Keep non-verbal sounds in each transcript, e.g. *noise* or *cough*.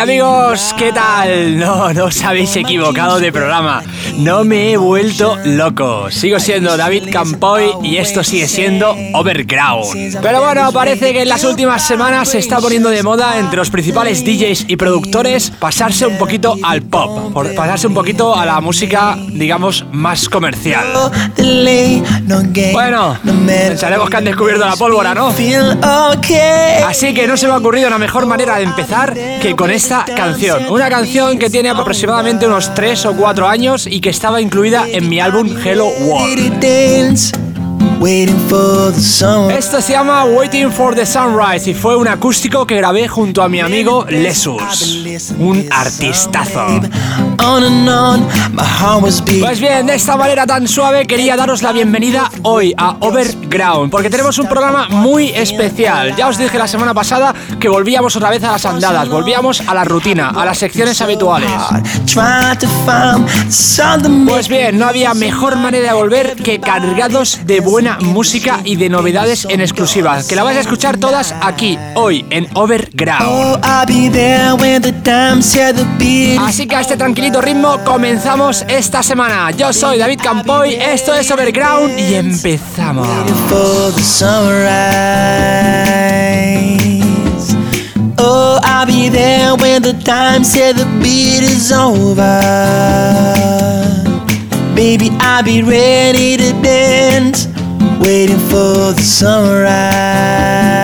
amigos, ¿qué tal? No, no os habéis equivocado de programa. No me he vuelto loco. Sigo siendo David Campoy y esto sigue siendo Overground. Pero bueno, parece que en las últimas semanas se está poniendo de moda entre los principales DJs y productores pasarse un poquito al pop, pasarse un poquito a la música, digamos, más comercial. Bueno, pensaremos que han descubierto la pólvora, ¿no? Así que no se me ha ocurrido una mejor manera de empezar que con esta canción. Una canción que tiene aproximadamente unos 3 o 4 años y que estaba incluida en mi álbum Hello World. Esto se llama Waiting for the Sunrise y fue un acústico que grabé junto a mi amigo Lesus, un artistazo. Pues bien, de esta manera tan suave quería daros la bienvenida hoy a Overground, porque tenemos un programa muy especial. Ya os dije la semana pasada que volvíamos otra vez a las andadas, volvíamos a la rutina, a las secciones habituales. Pues bien, no había mejor manera de volver que cargados de buena música y de novedades en exclusiva, que la vais a escuchar todas aquí, hoy, en Overground. Oh, Así que a este tranquilito ritmo comenzamos esta semana. Yo soy David Campoy, esto es Overground y empezamos. Oh, I'll be there when the time said the beat is over. Baby, I'll be ready to dance. Waiting for the sunrise.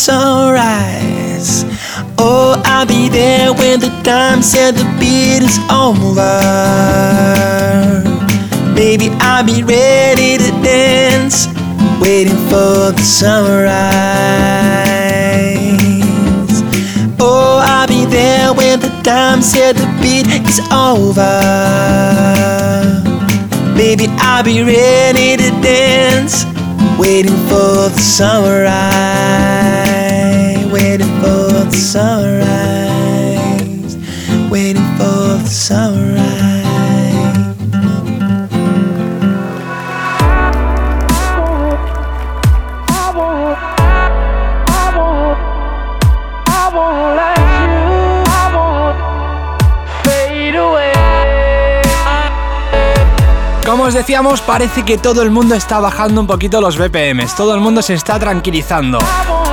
Sunrise. Oh, I'll be there when the time said the beat is over. Baby, I'll be ready to dance, waiting for the sunrise. Oh, I'll be there when the time said the beat is over. Baby, I'll be ready to dance waiting for the sunrise, waiting for the sunrise, os decíamos, parece que todo el mundo está bajando un poquito los BPMs, todo el mundo se está tranquilizando.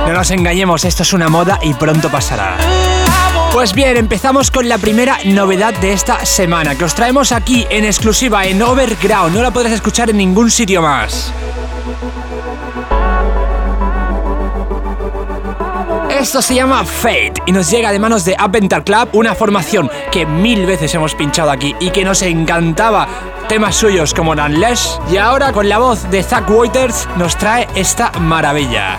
No nos engañemos, esto es una moda y pronto pasará. Pues bien, empezamos con la primera novedad de esta semana, que os traemos aquí en exclusiva en Overground, no la podrás escuchar en ningún sitio más. Esto se llama Fate y nos llega de manos de Aventar Club, una formación que mil veces hemos pinchado aquí y que nos encantaba temas suyos como Unless y ahora con la voz de Zack Waters nos trae esta maravilla.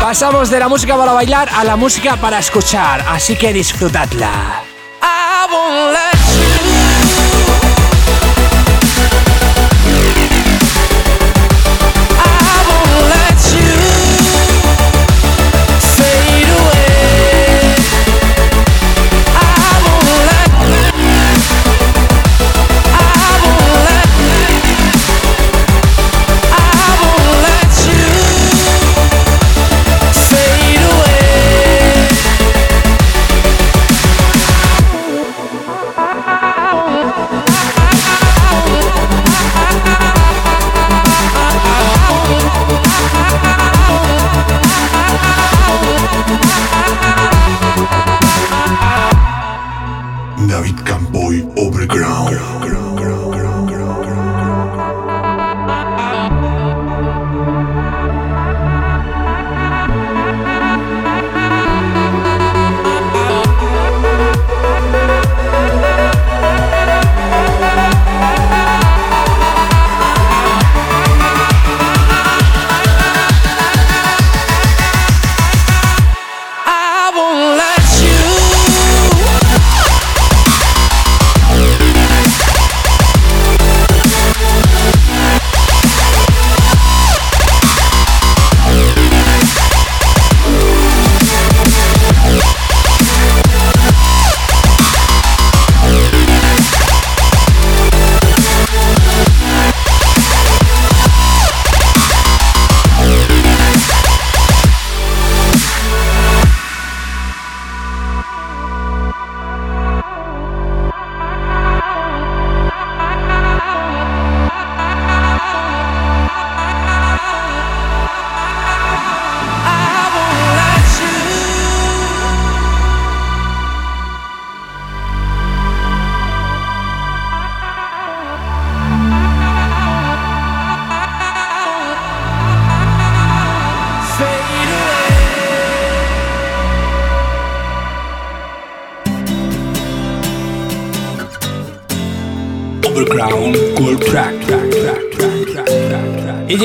Pasamos de la música para bailar a la música para escuchar, así que disfrutadla.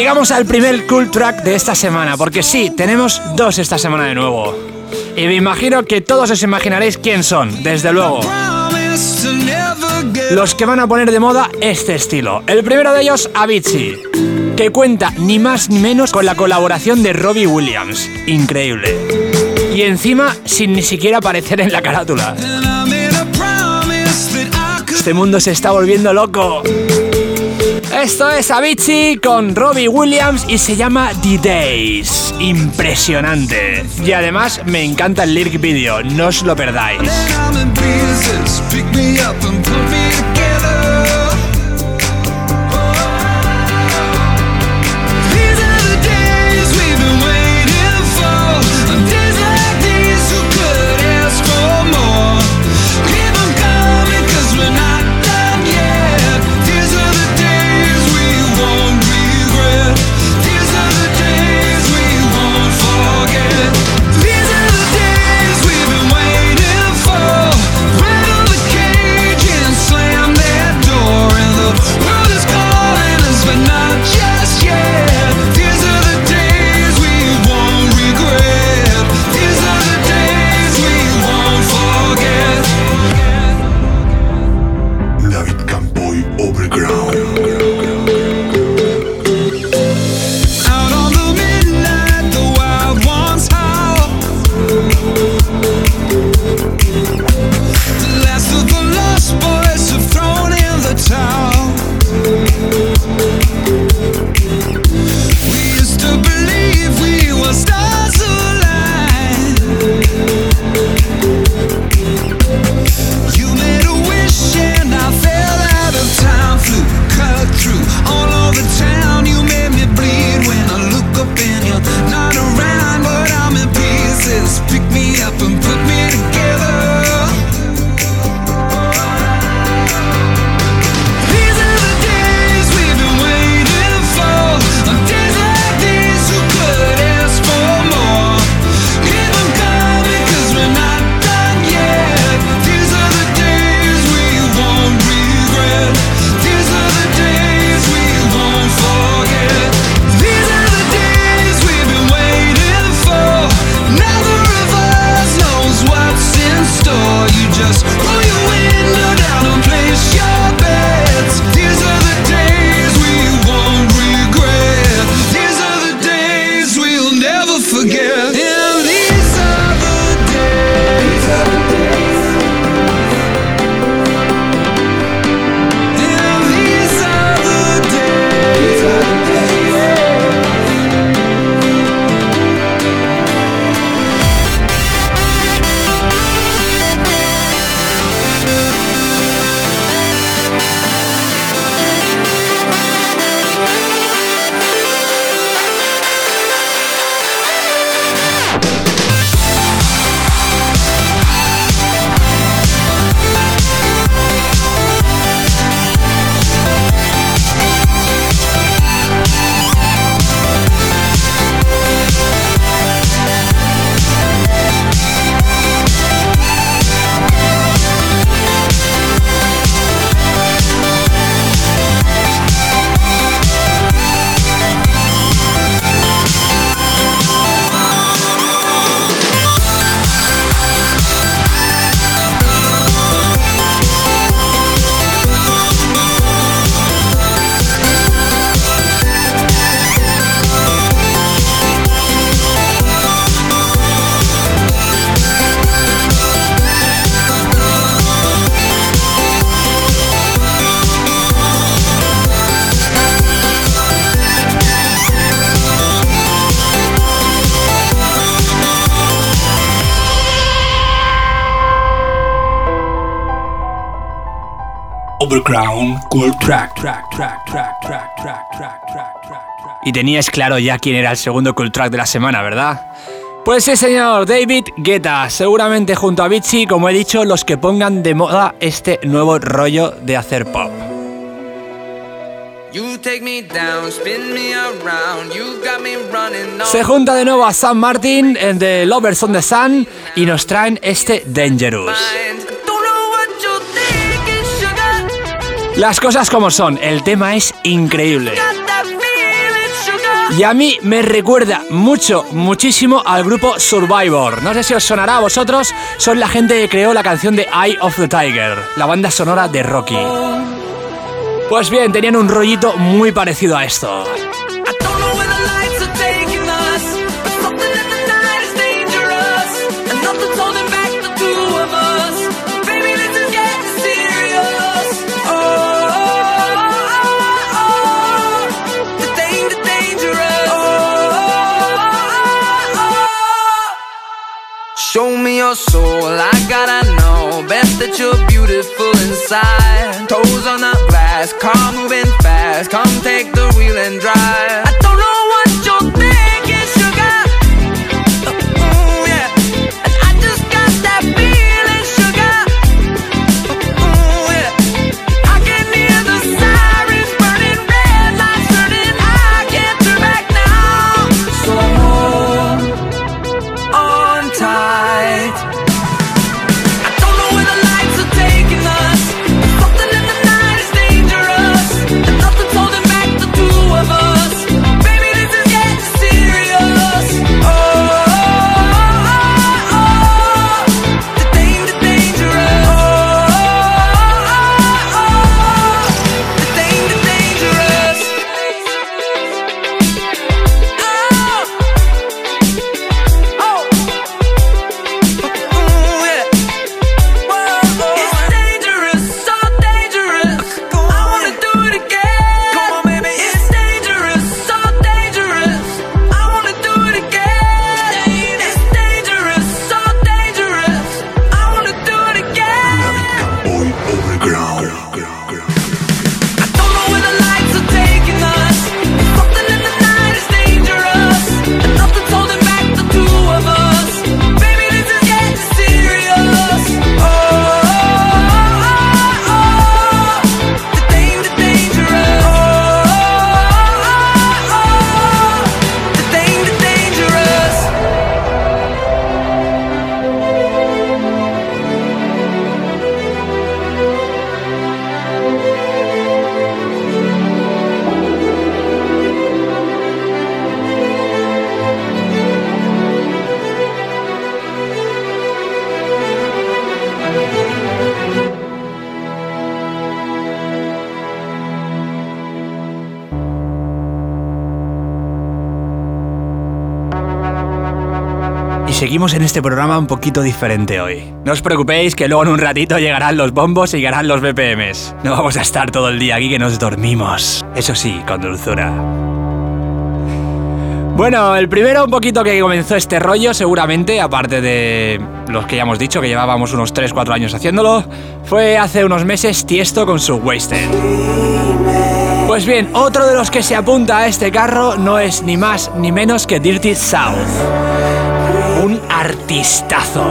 Llegamos al primer cool track de esta semana, porque sí, tenemos dos esta semana de nuevo. Y me imagino que todos os imaginaréis quién son, desde luego. Los que van a poner de moda este estilo. El primero de ellos, Avicii, que cuenta ni más ni menos con la colaboración de Robbie Williams. Increíble. Y encima sin ni siquiera aparecer en la carátula. Este mundo se está volviendo loco. Esto es Avicii con Robbie Williams y se llama The Days. Impresionante. Y además me encanta el lyric video, no os lo perdáis. Y tenías claro ya quién era el segundo cool track de la semana, ¿verdad? Pues sí, señor, David Guetta, seguramente junto a Vichy, como he dicho, los que pongan de moda este nuevo rollo de hacer pop. Se junta de nuevo a Sam Martin en The Lovers on the Sun y nos traen este Dangerous. Las cosas como son, el tema es increíble. Y a mí me recuerda mucho, muchísimo al grupo Survivor. No sé si os sonará a vosotros, son la gente que creó la canción de Eye of the Tiger, la banda sonora de Rocky. Pues bien, tenían un rollito muy parecido a esto. Your soul, I gotta know. Best that you're beautiful inside. Toes on the glass, car moving fast. Come take the wheel and drive. Seguimos en este programa un poquito diferente hoy. No os preocupéis que luego en un ratito llegarán los bombos y llegarán los BPMs. No vamos a estar todo el día aquí que nos dormimos. Eso sí, con dulzura. Bueno, el primero un poquito que comenzó este rollo, seguramente, aparte de los que ya hemos dicho, que llevábamos unos 3-4 años haciéndolo, fue hace unos meses Tiesto con su Wasted. Pues bien, otro de los que se apunta a este carro no es ni más ni menos que Dirty South un artistazo.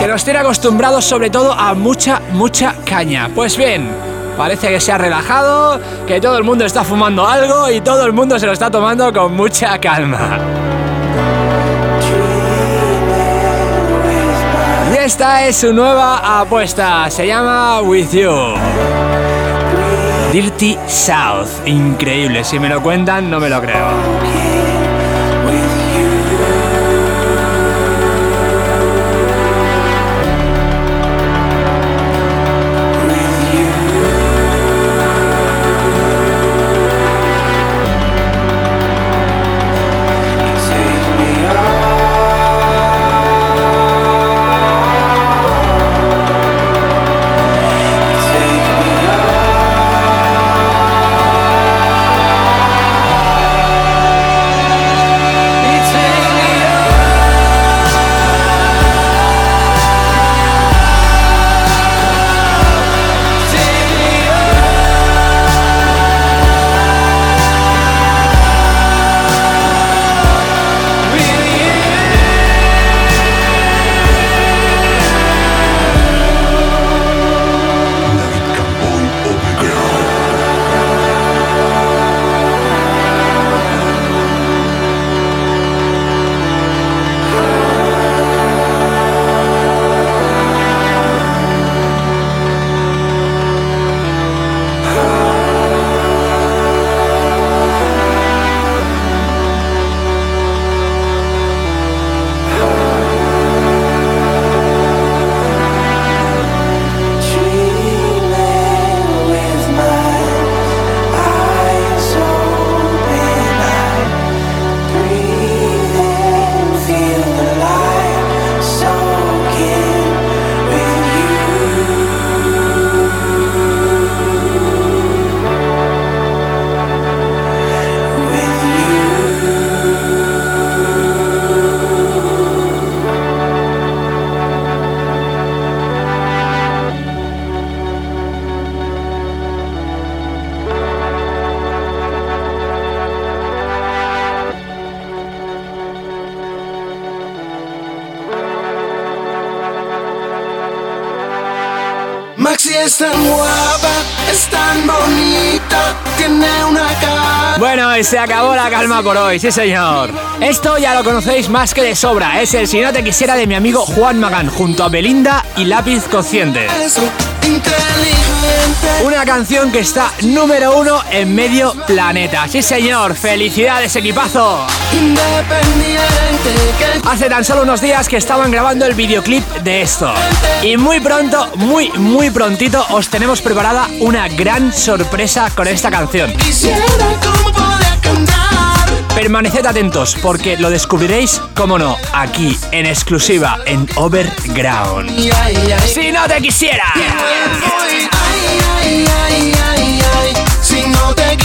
Que nos tiene acostumbrados sobre todo a mucha, mucha caña. Pues bien, parece que se ha relajado, que todo el mundo está fumando algo y todo el mundo se lo está tomando con mucha calma. Y esta es su nueva apuesta, se llama With You. Dirty South, increíble, si me lo cuentan no me lo creo. Se acabó la calma por hoy, sí señor. Esto ya lo conocéis más que de sobra. Es el Si no te quisiera de mi amigo Juan Magán, junto a Belinda y Lápiz Consciente. Una canción que está número uno en medio planeta. Sí señor, felicidades equipazo. Hace tan solo unos días que estaban grabando el videoclip de esto. Y muy pronto, muy, muy prontito os tenemos preparada una gran sorpresa con esta canción. Permaneced atentos porque lo descubriréis, como no, aquí en exclusiva en Overground. Si no te quisiera. Si no te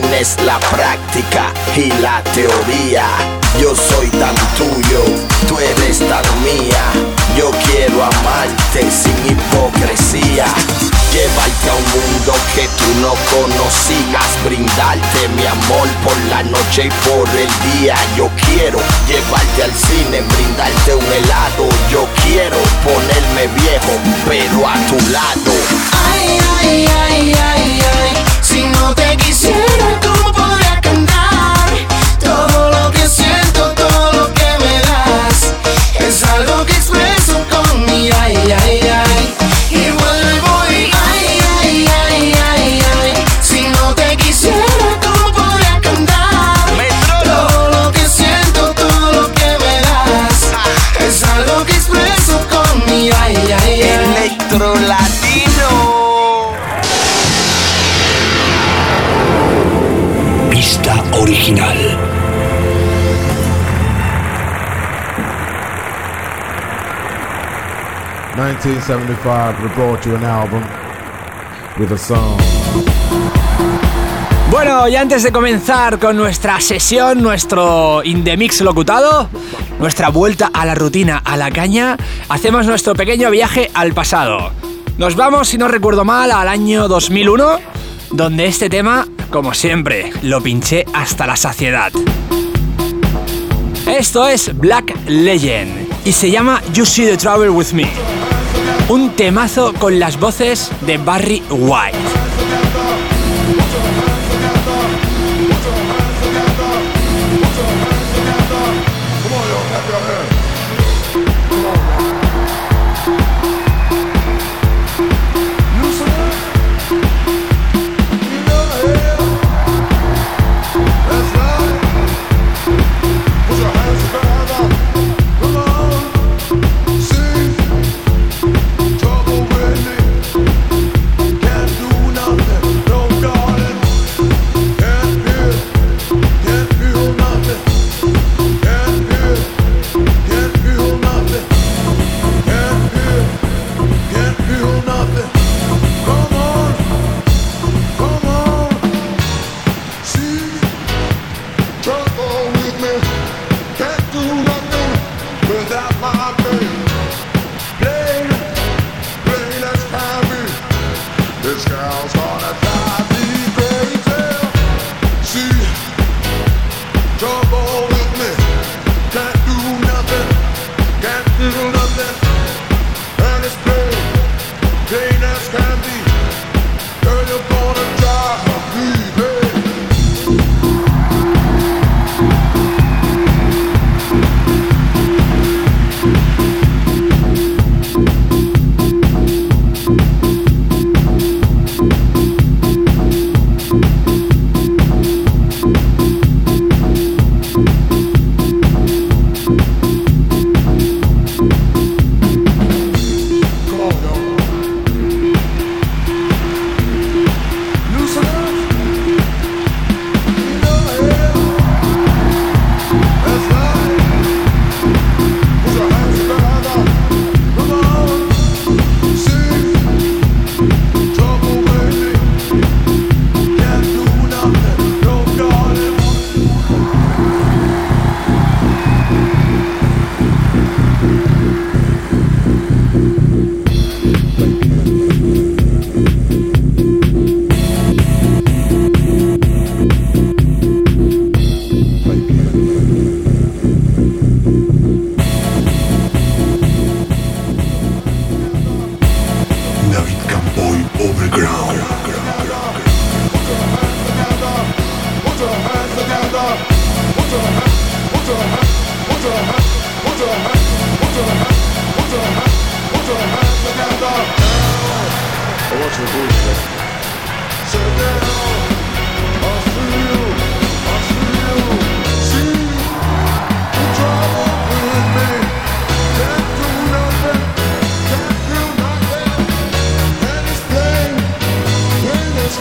tienes la práctica y la teoría. Yo soy tan tuyo, tú eres tan mía. Yo quiero amarte sin hipocresía. Llevarte a un mundo que tú no conocías, brindarte mi amor por la noche y por el día. Yo quiero llevarte al cine, brindarte un helado. Yo quiero ponerme viejo, pero a tu lado. Bueno, y antes de comenzar con nuestra sesión, nuestro Indemix locutado, nuestra vuelta a la rutina, a la caña, hacemos nuestro pequeño viaje al pasado. Nos vamos, si no recuerdo mal, al año 2001, donde este tema, como siempre, lo pinché hasta la saciedad. Esto es Black Legend y se llama You See the Trouble with Me. Un temazo con las voces de Barry White.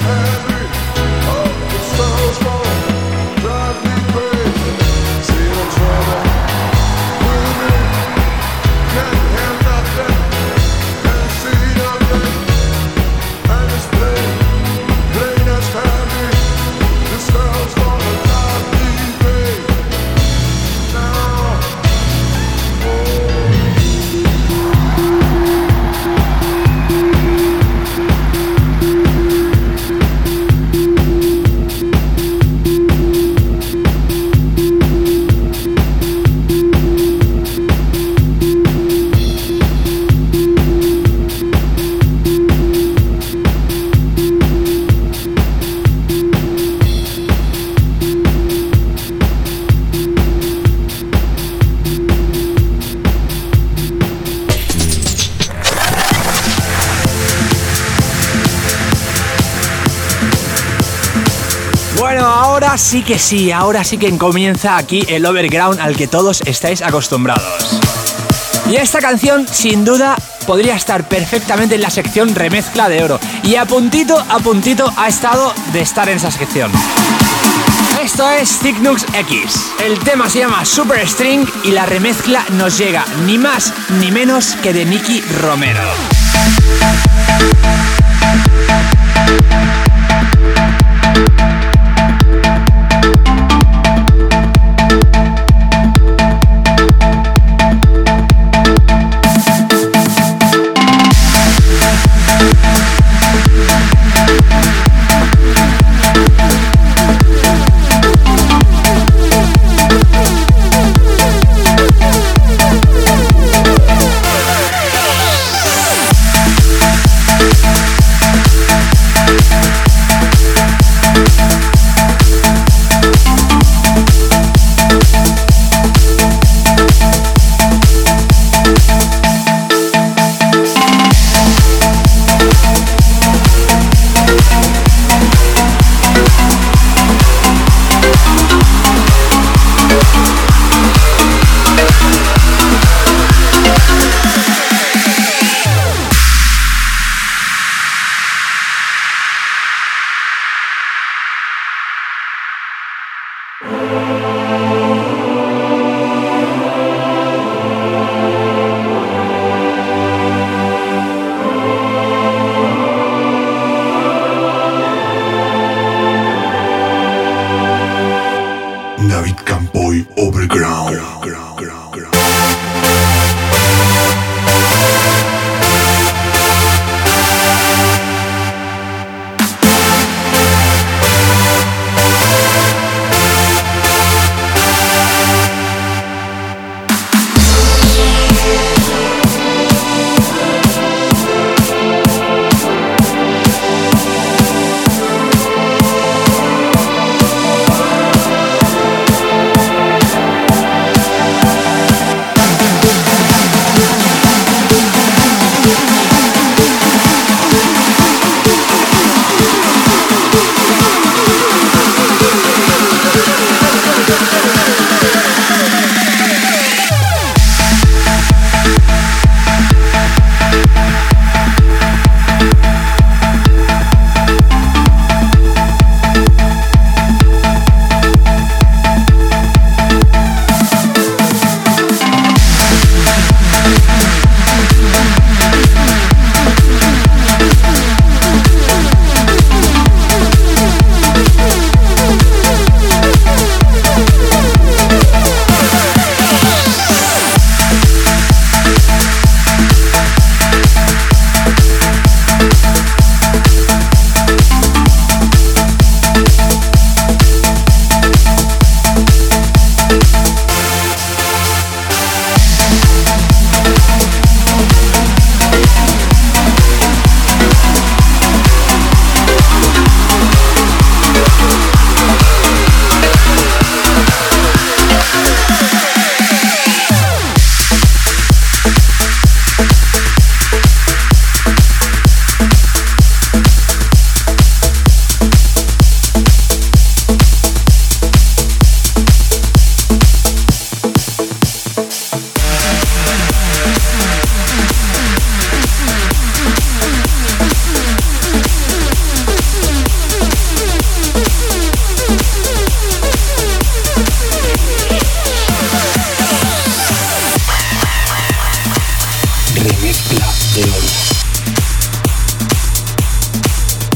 every sí que sí, ahora sí que comienza aquí el overground al que todos estáis acostumbrados. Y esta canción, sin duda, podría estar perfectamente en la sección remezcla de oro. Y a puntito, a puntito ha estado de estar en esa sección. Esto es Cygnus X. El tema se llama Super String y la remezcla nos llega ni más ni menos que de Nicky Romero.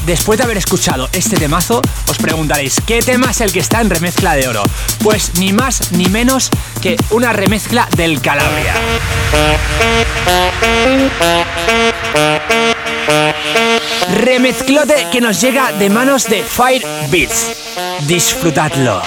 Después de haber escuchado este temazo, os preguntaréis, ¿qué tema es el que está en remezcla de oro? Pues ni más ni menos que una remezcla del Calabria. Remezclote que nos llega de manos de Fire Beats. Disfrutadlo.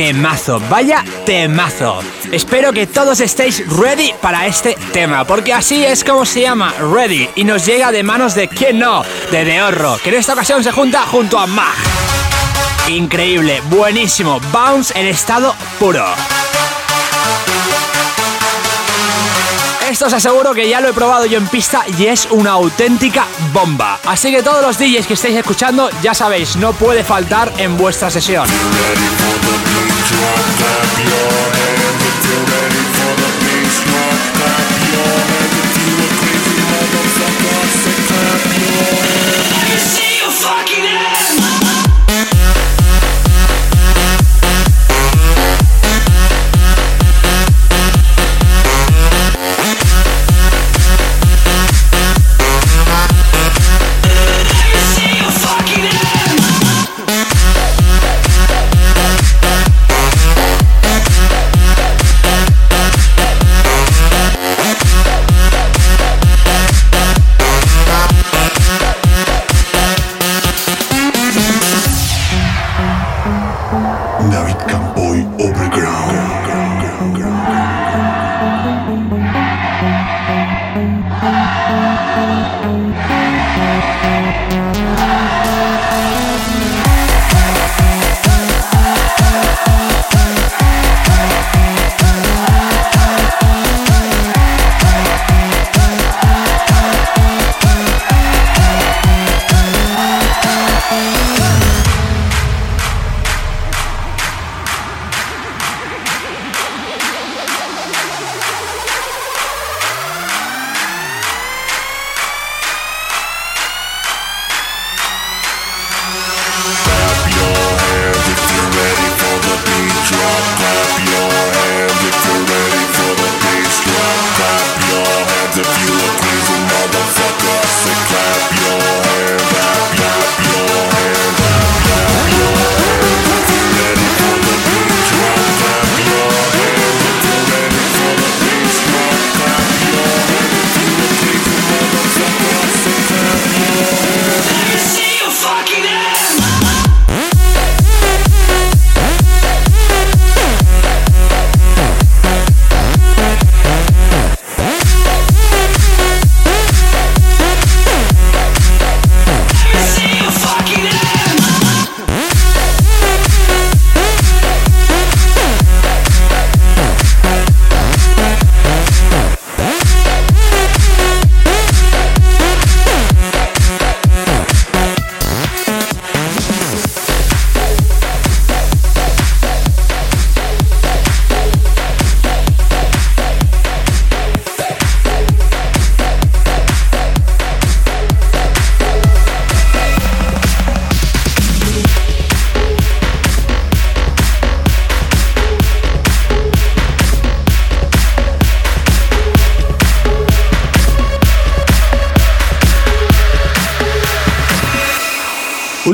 Temazo, vaya temazo. Espero que todos estéis ready para este tema, porque así es como se llama, Ready, y nos llega de manos de quién no, de Deorro, que en esta ocasión se junta junto a Mag. Increíble, buenísimo, bounce en estado puro. Esto os aseguro que ya lo he probado yo en pista y es una auténtica bomba. Así que todos los DJs que estáis escuchando, ya sabéis, no puede faltar en vuestra sesión. Drop up your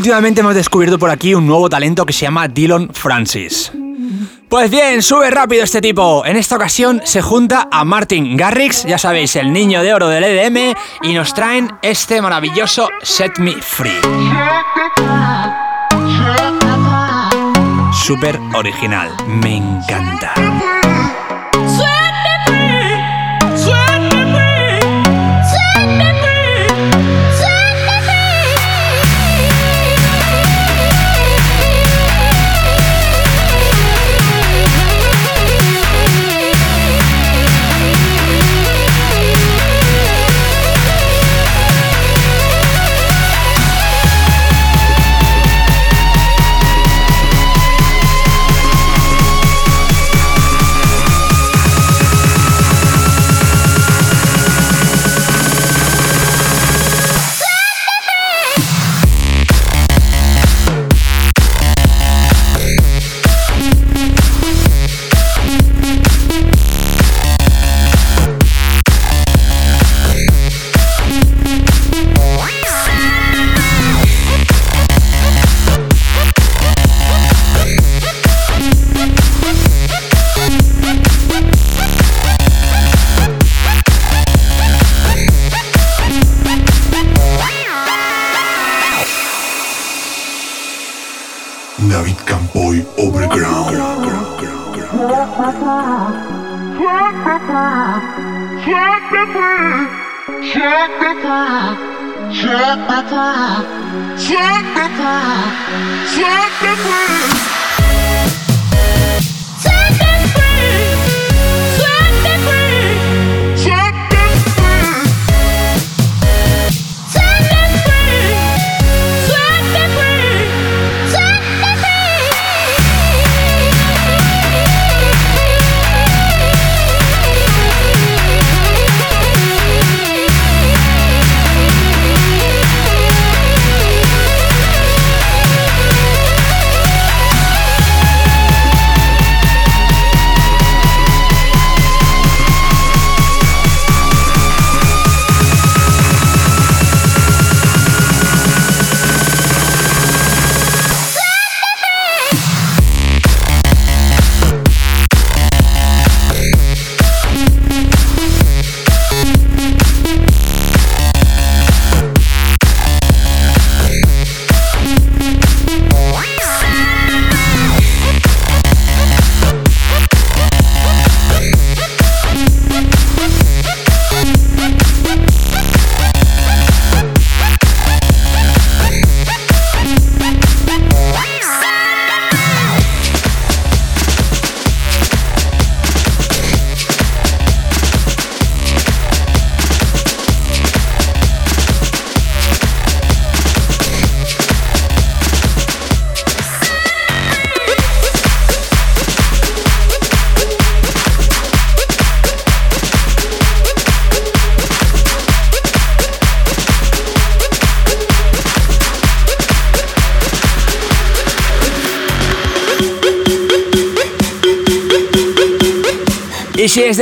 Últimamente hemos descubierto por aquí un nuevo talento que se llama Dylan Francis. Pues bien, sube rápido este tipo. En esta ocasión se junta a Martin Garrix, ya sabéis, el niño de oro del EDM, y nos traen este maravilloso Set Me Free. Súper original, me encanta.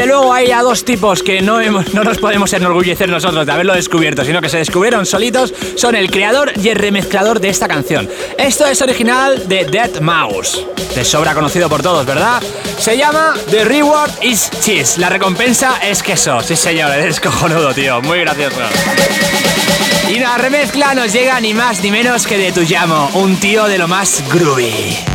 Desde luego hay a dos tipos que no, no nos podemos enorgullecer nosotros de haberlo descubierto, sino que se descubrieron solitos, son el creador y el remezclador de esta canción. Esto es original de Dead Mouse, de sobra conocido por todos, ¿verdad? Se llama The Reward is Cheese, la recompensa es queso. Sí señor, eres cojonudo, tío, muy gracioso. Y la remezcla nos llega ni más ni menos que de Tuyamo, un tío de lo más groovy.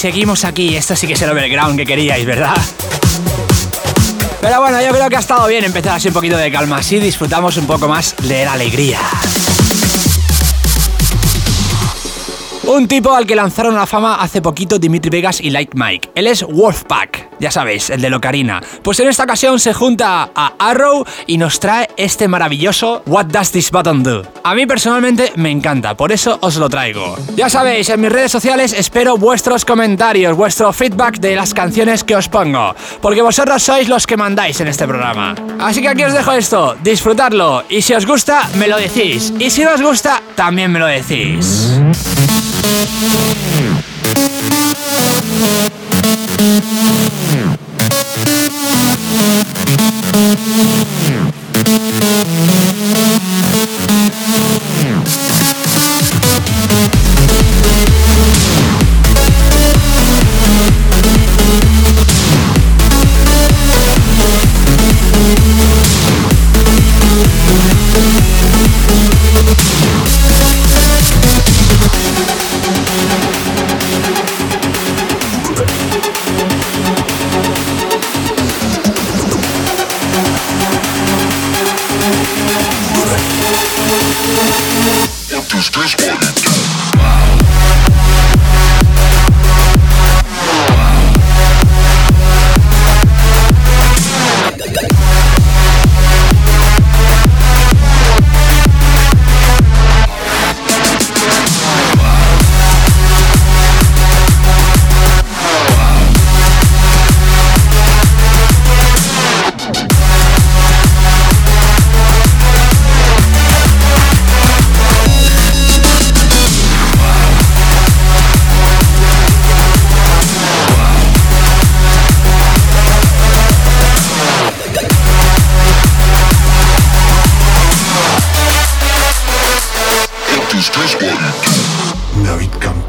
Seguimos aquí. Esto sí que es el overground que queríais, ¿verdad? Pero bueno, yo creo que ha estado bien empezar así un poquito de calma. Así disfrutamos un poco más de la alegría. Un tipo al que lanzaron la fama hace poquito Dimitri Vegas y Like Mike. Él es Wolfpack, ya sabéis, el de Locarina. Pues en esta ocasión se junta a Arrow y nos trae este maravilloso What Does This Button Do? A mí personalmente me encanta, por eso os lo traigo. Ya sabéis, en mis redes sociales espero vuestros comentarios, vuestro feedback de las canciones que os pongo, porque vosotros sois los que mandáis en este programa. Así que aquí os dejo esto, disfrutadlo y si os gusta, me lo decís. Y si no os gusta, también me lo decís. Now it comes.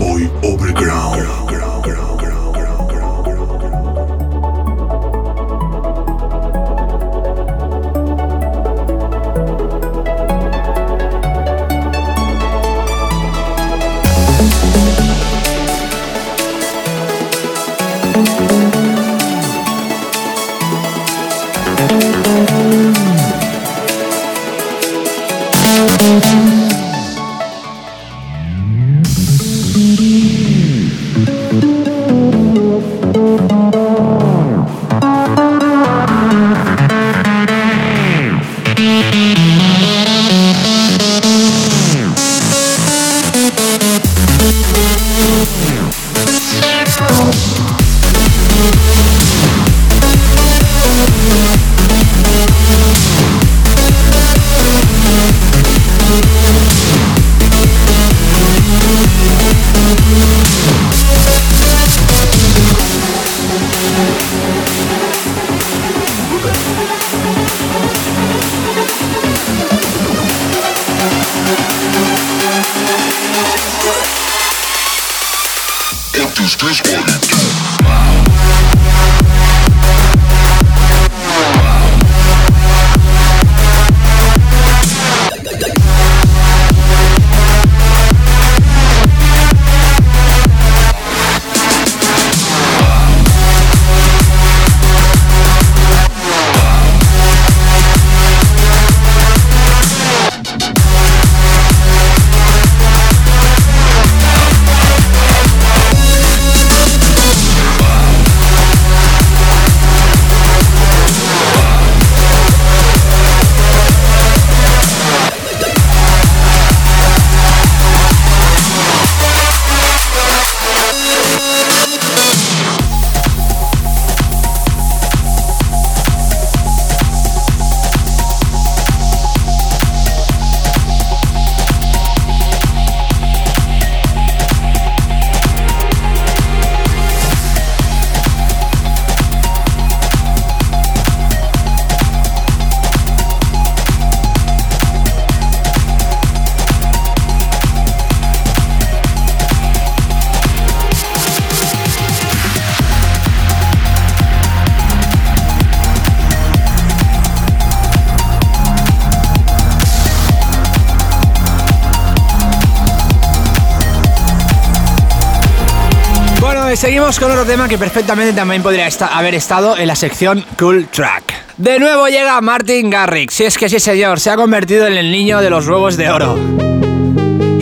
Seguimos con otro tema que perfectamente también podría haber estado en la sección Cool Track. De nuevo llega Martin Garrix, si es que sí señor, se ha convertido en el niño de los huevos de oro.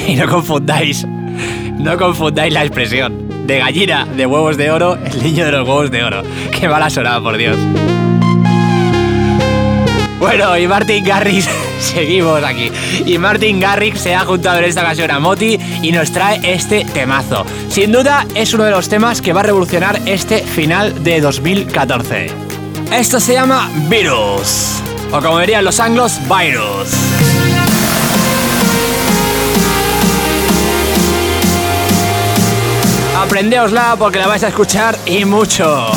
Y no confundáis, no confundáis la expresión. De gallina de huevos de oro, el niño de los huevos de oro. Qué mala sonada, por Dios. Bueno, y Martin Garrix, *laughs* seguimos aquí. Y Martin Garrix se ha juntado en esta ocasión a Moti y nos trae este temazo. Sin duda es uno de los temas que va a revolucionar este final de 2014. Esto se llama Virus, o como dirían los anglos, Virus. Aprendeosla porque la vais a escuchar y mucho.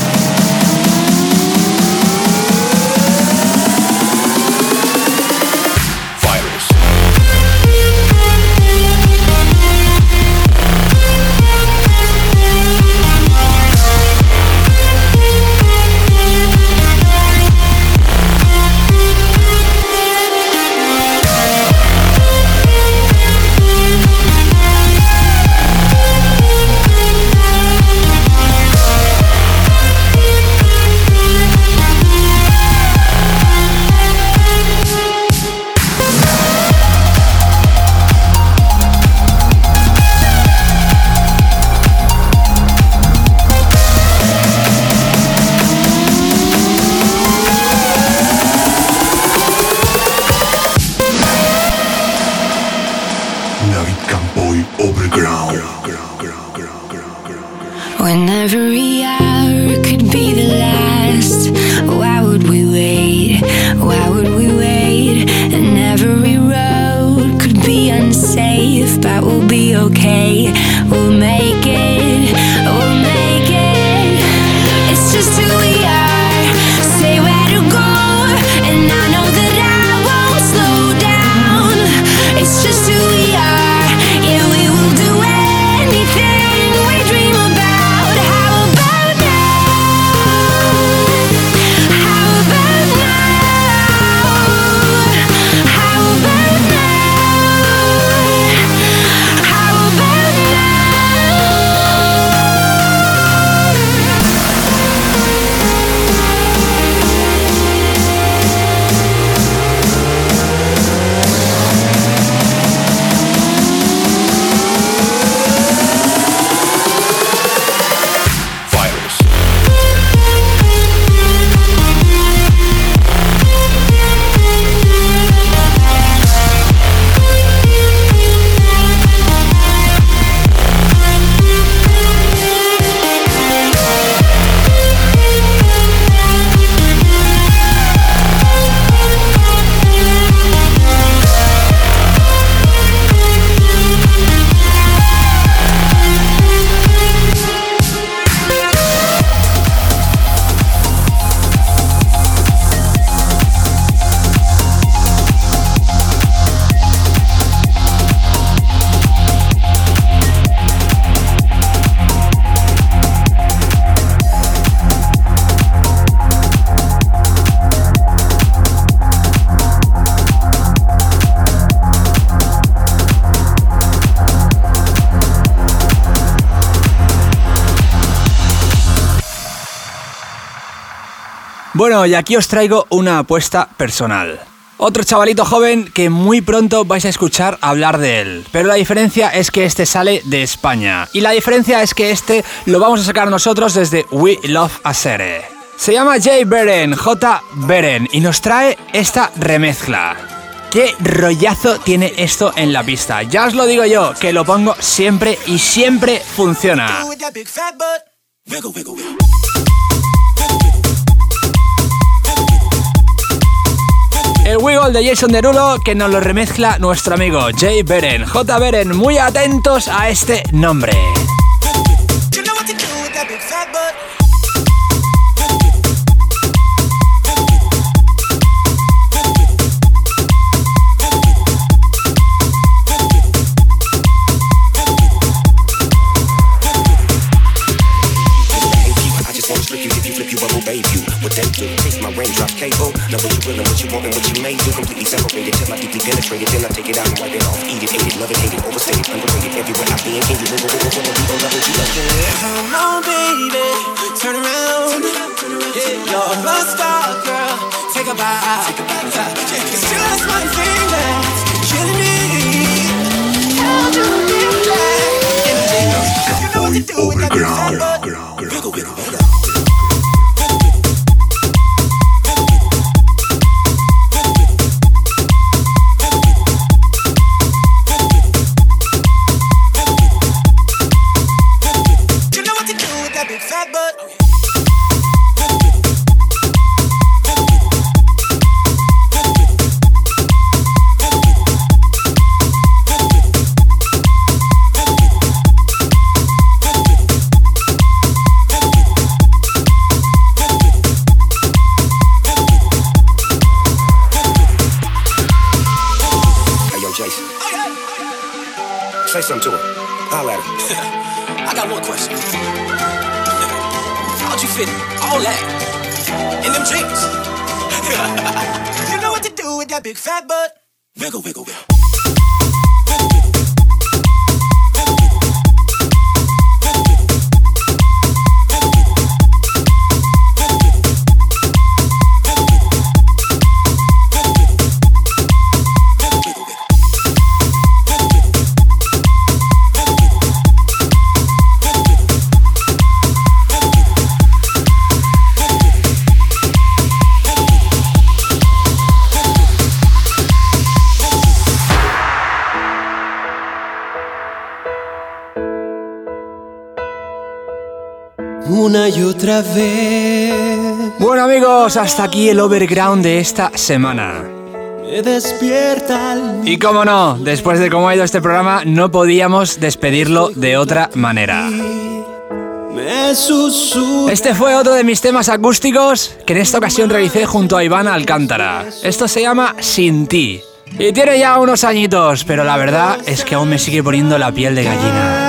Y aquí os traigo una apuesta personal. Otro chavalito joven que muy pronto vais a escuchar hablar de él. Pero la diferencia es que este sale de España. Y la diferencia es que este lo vamos a sacar nosotros desde We Love a Sere. Se llama Jay Beren, J. Beren, y nos trae esta remezcla. ¿Qué rollazo tiene esto en la pista? Ya os lo digo yo, que lo pongo siempre y siempre funciona. El Wiggle de Jason Derulo que nos lo remezcla nuestro amigo Jay Beren. J. Beren, muy atentos a este nombre. Una y otra vez Bueno amigos, hasta aquí el overground de esta semana. me despierta el Y como no, después de cómo ha ido este programa, no podíamos despedirlo de otra manera. Este fue otro de mis temas acústicos que en esta ocasión realicé junto a Iván Alcántara. Esto se llama Sin ti. Y tiene ya unos añitos, pero la verdad es que aún me sigue poniendo la piel de gallina.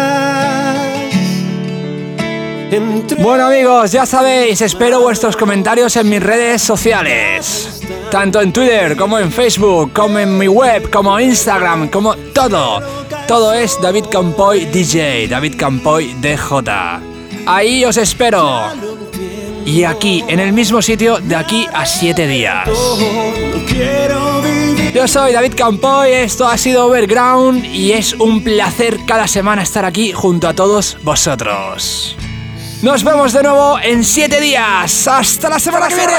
Bueno amigos, ya sabéis, espero vuestros comentarios en mis redes sociales. Tanto en Twitter como en Facebook, como en mi web, como Instagram, como todo. Todo es David Campoy DJ, David Campoy DJ. Ahí os espero. Y aquí, en el mismo sitio, de aquí a siete días. Yo soy David Campoy, esto ha sido Overground y es un placer cada semana estar aquí junto a todos vosotros. Nos vemos de nuevo en siete días. Hasta la semana que viene.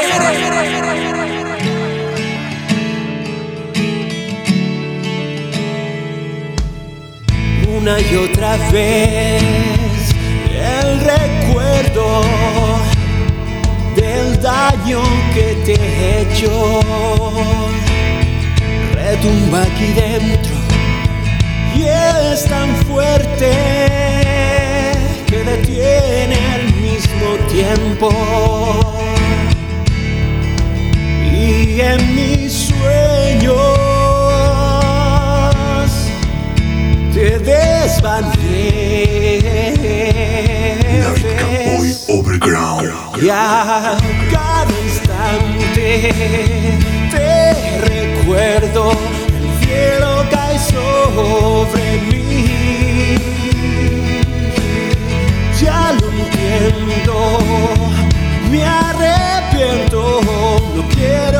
Una y otra vez el recuerdo del daño que te he hecho retumba aquí dentro y es tan fuerte que detiene al mismo tiempo y en mis sueños te desvaneces Overground. y a cada instante te recuerdo me arrepiento. No quiero